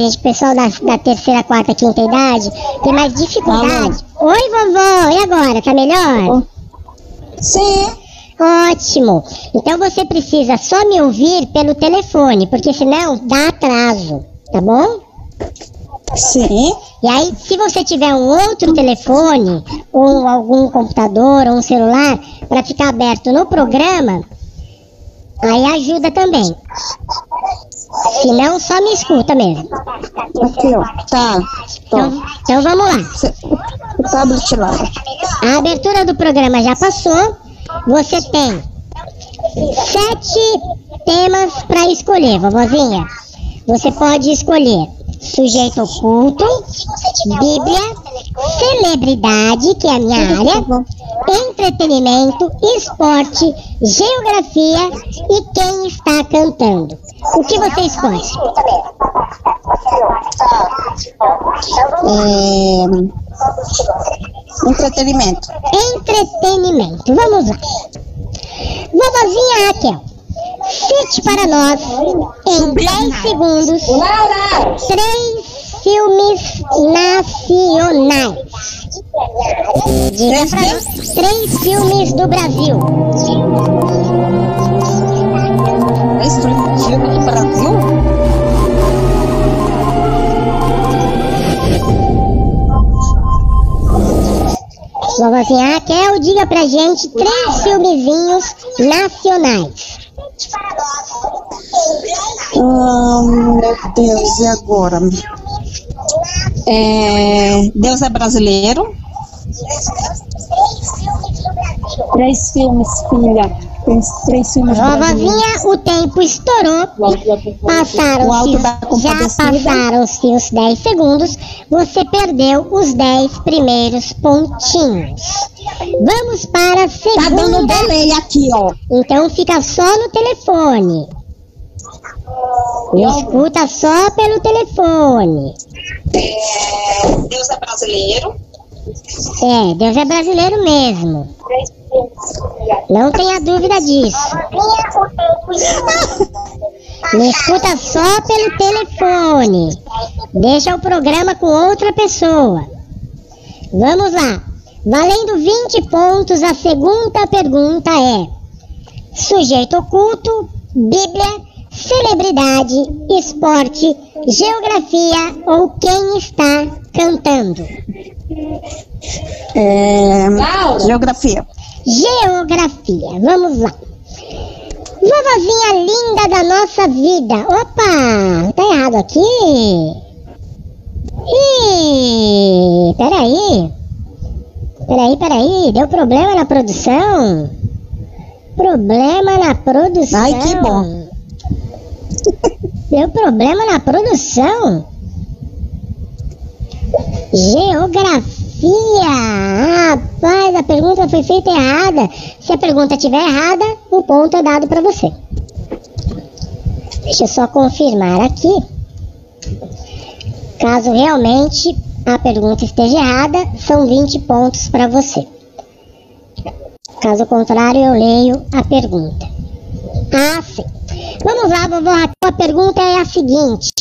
gente, pessoal da, da terceira, quarta, quinta idade, tem mais dificuldade. Oi, vovó, e agora? Tá melhor? Sim. Ótimo. Então você precisa só me ouvir pelo telefone, porque senão dá atraso, tá bom? Sim. E aí, se você tiver um outro telefone, ou algum computador, ou um celular, para ficar aberto no programa, aí ajuda também. Se não, só me escuta mesmo. Aqui, ó. Tá. Então, então vamos lá. O tablet lá. A abertura do programa já passou. Você tem sete temas para escolher, vovozinha. Você pode escolher sujeito oculto, Bíblia, celebridade, que é a minha área, entretenimento, esporte, geografia e quem está cantando. O que você escolhe? É... Entretenimento. Entretenimento. Vamos lá. Vovozinha Raquel, cite para nós, em 10 segundos, três filmes nacionais. Diga para nós, três filmes do Brasil. Diga pra gente três filmezinhos nacionais. Hum, meu Deus, e agora? É... Deus é brasileiro. Três filmes, filha. Tem três filmes. Vovozinha, o tempo estourou. Passaram-se, já passaram-se os 10 segundos. Você perdeu os 10 primeiros pontinhos. Vamos para a Tá dando um segunda. delay aqui, ó. Então fica só no telefone. Escuta só pelo telefone. É... Deus é brasileiro. É, Deus é brasileiro mesmo. Não tenha dúvida disso. Me escuta só pelo telefone. Deixa o programa com outra pessoa. Vamos lá. Valendo 20 pontos, a segunda pergunta é: sujeito oculto, Bíblia, celebridade, esporte, geografia ou quem está cantando? É... Geografia. Geografia. Vamos lá. Vovozinha linda da nossa vida. Opa, tá errado aqui. Ih, peraí. Peraí, peraí. Deu problema na produção? Problema na produção. Ai, que bom. Deu problema na produção? Geografia! Rapaz, a pergunta foi feita errada. Se a pergunta estiver errada, o ponto é dado para você. Deixa eu só confirmar aqui. Caso realmente a pergunta esteja errada, são 20 pontos para você. Caso contrário, eu leio a pergunta. Ah, sim. Vamos lá, vovó. A pergunta é a seguinte: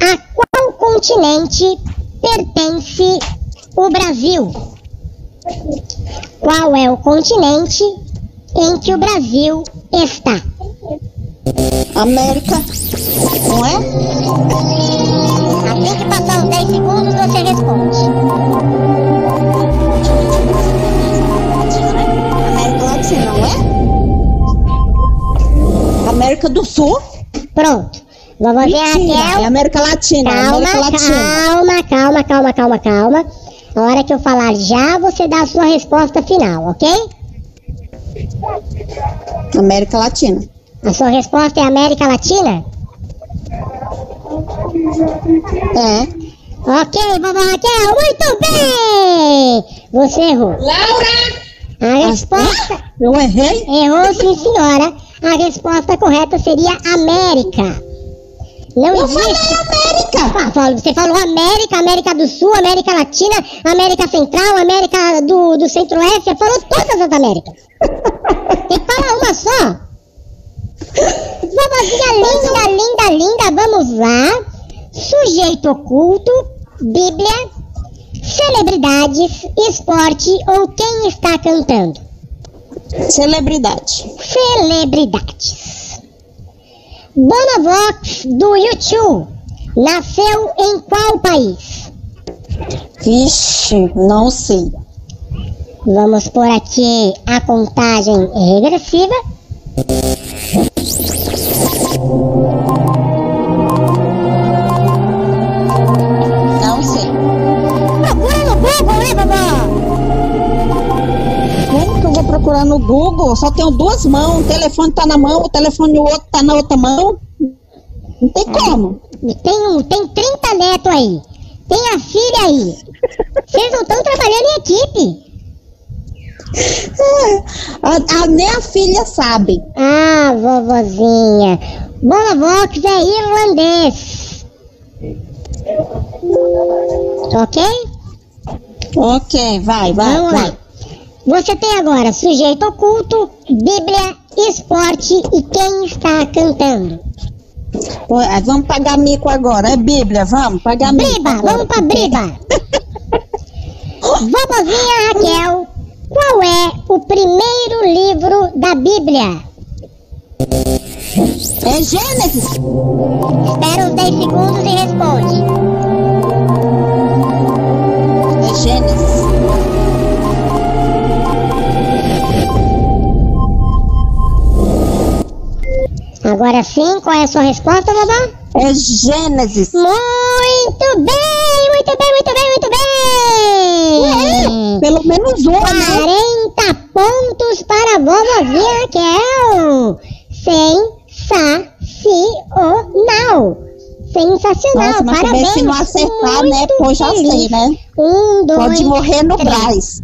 A qual continente pertence o Brasil? Qual é o continente em que o Brasil está? América. Não é? Assim que passar os 10 segundos, você responde. América Latina, não é? América do Sul? Pronto. Vovozinha Mentira, é Raquel. América Latina. Calma, América Latina. calma, calma, calma, calma, calma. A hora que eu falar já, você dá a sua resposta final, ok? América Latina. A sua resposta é América Latina? É. Ok, vovó Raquel, muito bem! Você errou. Laura! A resposta. Eu errei? Errou, sim, senhora. A resposta correta seria América. Não Eu existe. falei América! Ah, fala- Você falou América, América do Sul, América Latina, América Central, América do, do Centro-Oeste, você falou todas as Américas. Tem que falar uma só. Vovozinha linda, linda, linda, vamos lá. sujeito oculto, Bíblia, celebridades, esporte ou quem está cantando? Celebridade. Celebridades. Bonovox do YouTube nasceu em qual país? Vixe, não sei. Vamos por aqui a contagem regressiva. Procurar no Google? Só tenho duas mãos. O telefone tá na mão, o telefone o outro tá na outra mão. Não tem como. Tem, um, tem 30 netos aí. Tem a filha aí. Vocês não estão trabalhando em equipe. A, a- nem a filha sabe. Ah, vovozinha. Bonovox é irlandês. Ok? Ok, vai, vai, Vamos vai. lá. Você tem agora sujeito oculto, Bíblia, esporte e quem está cantando. Ah, Vamos pagar mico agora. É Bíblia, vamos pagar mico. Briba, vamos pra briba. Vovozinha Raquel, qual é o primeiro livro da Bíblia? É Gênesis. Espera uns 10 segundos e responde. É Gênesis. Agora sim, qual é a sua resposta, vovó? É Gênesis. Muito bem, muito bem, muito bem, muito bem! Pelo menos né? 40 pontos para a vovozinha Raquel! Sensacional! Sensacional, Nossa, mas parabéns! se não acertar, né? Pô, já feliz. sei, né? Um, dois, Pode morrer no três. Braz.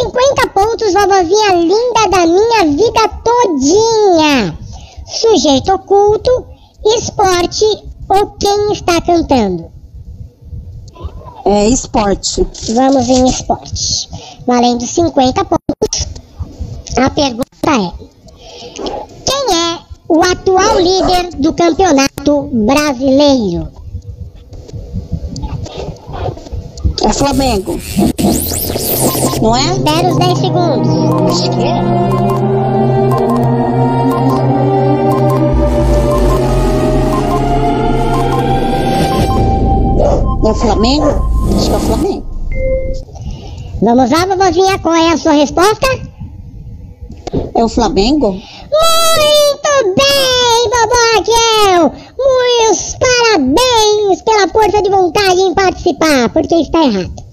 Valendo 50 pontos, vovozinha linda da minha vida todinha. Sujeito oculto, esporte ou quem está cantando? É esporte. Vamos em esporte. Valendo 50 pontos. A pergunta é: Quem é o atual líder do campeonato brasileiro? É Flamengo. Não é? Espera os 10 segundos. Acho que é. É Flamengo? Acho que é Flamengo. Vamos lá, vovozinha, qual é a sua resposta? É o Flamengo? Muito bem, vovó Raquel! Muitos parabéns pela força de vontade em participar, porque está errado.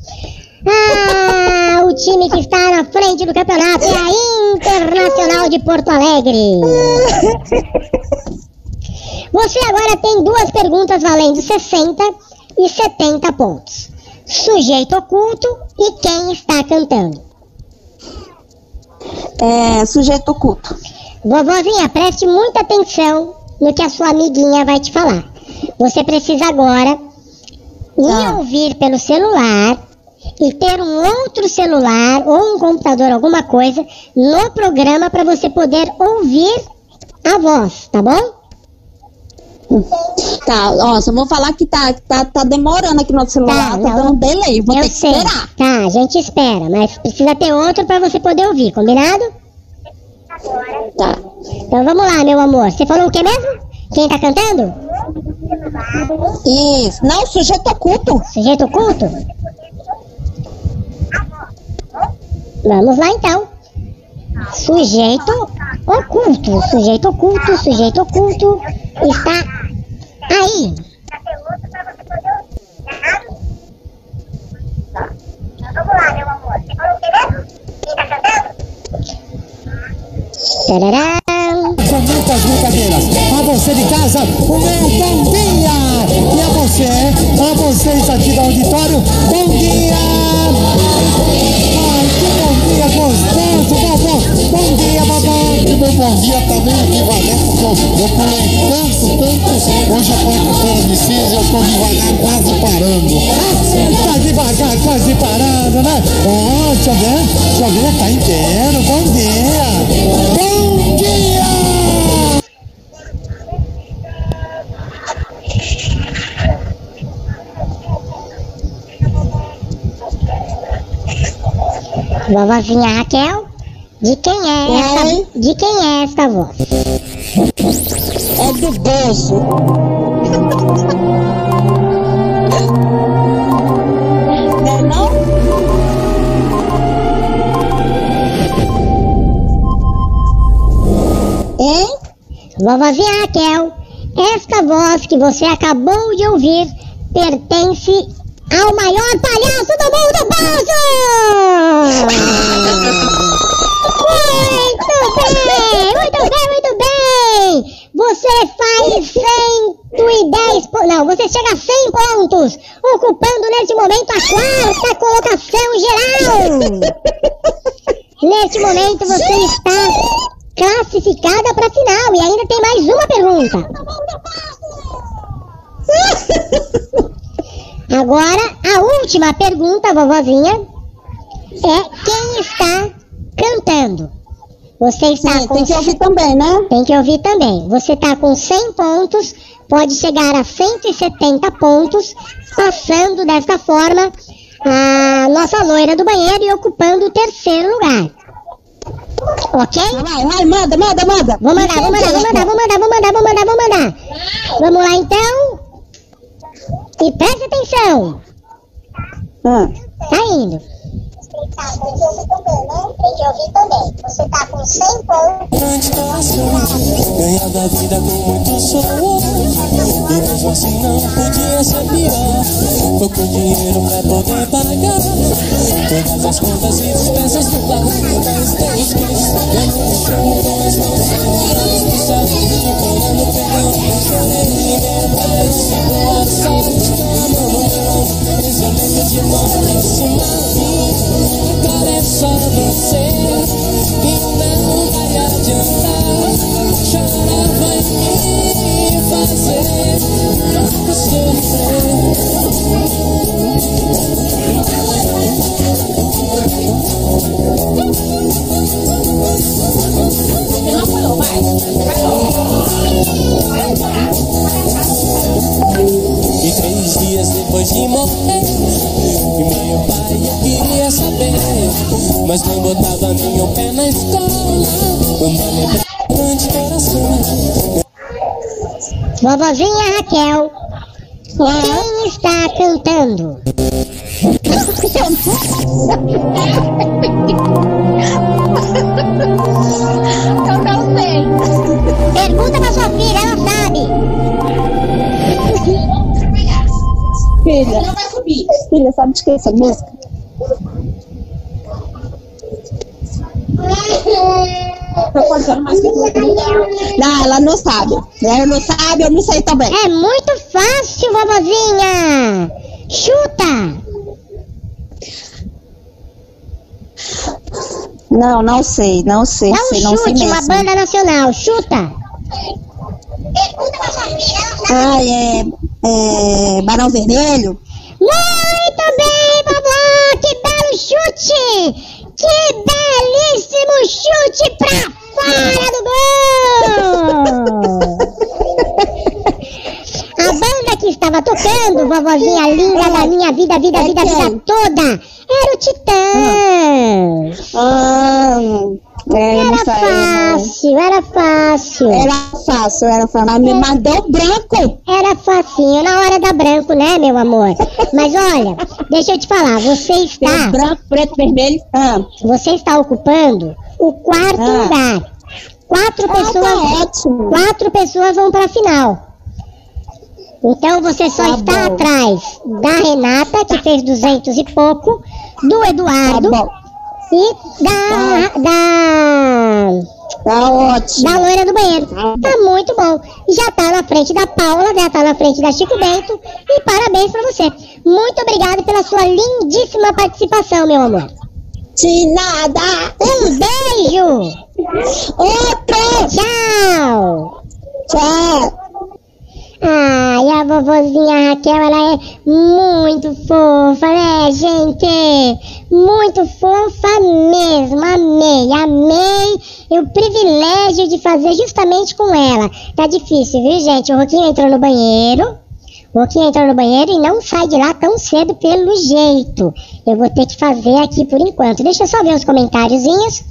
Ah, o time que está na frente do campeonato é a Internacional de Porto Alegre. Você agora tem duas perguntas valendo 60 e 70 pontos. Sujeito oculto e quem está cantando. É sujeito oculto. Vovozinha, preste muita atenção no que a sua amiguinha vai te falar. Você precisa agora me Ah. ouvir pelo celular e ter um outro celular ou um computador, alguma coisa, no programa para você poder ouvir a voz, tá bom? Tá, ó, só vou falar que tá, tá, tá demorando aqui no celular, Tá, tá, não. dando delay. Vou Eu ter que sei. esperar. Tá, a gente espera, mas precisa ter outro para você poder ouvir, combinado? Tá. Então vamos lá, meu amor. Você falou o que mesmo? Quem tá cantando? Isso. Não, sujeito oculto. Sujeito oculto? Vamos lá então. Sujeito oculto. Sujeito oculto, sujeito oculto está aí. Tarará. Com muitas brincadeiras. A você de casa, o meu bom dia! E a você, a vocês aqui do auditório, bom dia! Bom dia, vovó! E meu bom dia também devagar, porque eu, eu pulei tanto, tanto. Hoje é quarta-feira de cinza eu tô devagar, quase parando. Tá devagar, quase parando, né? Ó, deixa eu ver, deixa eu ver, tá inteiro, bom dia! Bom dia! Vovozinha Raquel, de quem é essa, Oi? de quem é esta voz? É do Bozo. Não é não? Hein? Vovozinha Raquel, esta voz que você acabou de ouvir pertence ao maior palhaço do mundo, Bozo! Muito bem, muito bem, muito bem! Você faz 110 pontos. Não, você chega a 100 pontos, ocupando neste momento a quarta colocação geral! Neste momento você está classificada para a final e ainda tem mais uma pergunta. Agora, a última pergunta, vovozinha, é quem está cantando? Você está Sim, com tem que ouvir também, né? tem que ouvir também. Você está com 100 pontos, pode chegar a 170 pontos, passando desta forma a nossa loira do banheiro e ocupando o terceiro lugar. Ok? Vai, vai, manda, manda, manda. Vou mandar, vou mandar, vou mandar, vou mandar, vou mandar, vou mandar, vou mandar. Vamos lá então. E preste atenção. Ah. Tá indo. Tem que ouvir também, né? Tem que ouvir também. Você tá com 100 pontos. grande coração Ganhar da vida com muito suor E mesmo assim não podia ser pior Pouco dinheiro pra poder pagar Todas as contas e despesas do lar Mas E três dias depois de morrer E meu pai queria saber Mas não botava nenhum pé na escola lembrança grande coração Vovozinha Raquel, quem está cantando? Filha. Filha, sabe de que é essa música? Não, ela não sabe. Ela não sabe, eu não sei também. É muito fácil, vovozinha. Chuta. Não, não sei, não sei, Dá um sei, não sei uma banda nacional. Chuta. Ah, é, é Barão Vermelho? Muito bem, vovó! Que belo chute! Que belíssimo chute pra fora do gol! A banda que estava tocando, vovozinha linda da minha vida, vida, É vida, vida toda, era o Titãs! Ah, é, Era fácil, era fácil. Era fácil, era fácil. Mas me mandou branco. Era facinho, na hora da branco, né, meu amor? Mas olha, deixa eu te falar, você está, Branco, preto, vermelho. Ah, você está ocupando o quarto Ah. lugar. Quatro ah pessoas, tá quatro pessoas vão para a final. Então você só Tá está bom. atrás da Renata, que fez 200 e pouco, do Tá Eduardo bom. E da, da Tá ótimo. da loira do banheiro. Tá muito bom. Já tá na frente da Paula, já tá na frente da Chico Bento. E parabéns pra você. Muito obrigada pela sua lindíssima participação, meu amor. De nada. Um beijo! Outro. Tchau! Tchau. Ai, a vovozinha Raquel, ela é muito fofa, né, gente? Muito fofa mesmo. Amei, amei o privilégio de fazer justamente com ela. Tá difícil, viu, gente? O Roquinho entrou no banheiro. Boquinha entrou no banheiro e não sai de lá tão cedo pelo jeito. Eu vou ter que fazer aqui por enquanto. Deixa eu só ver os comentáriozinhos.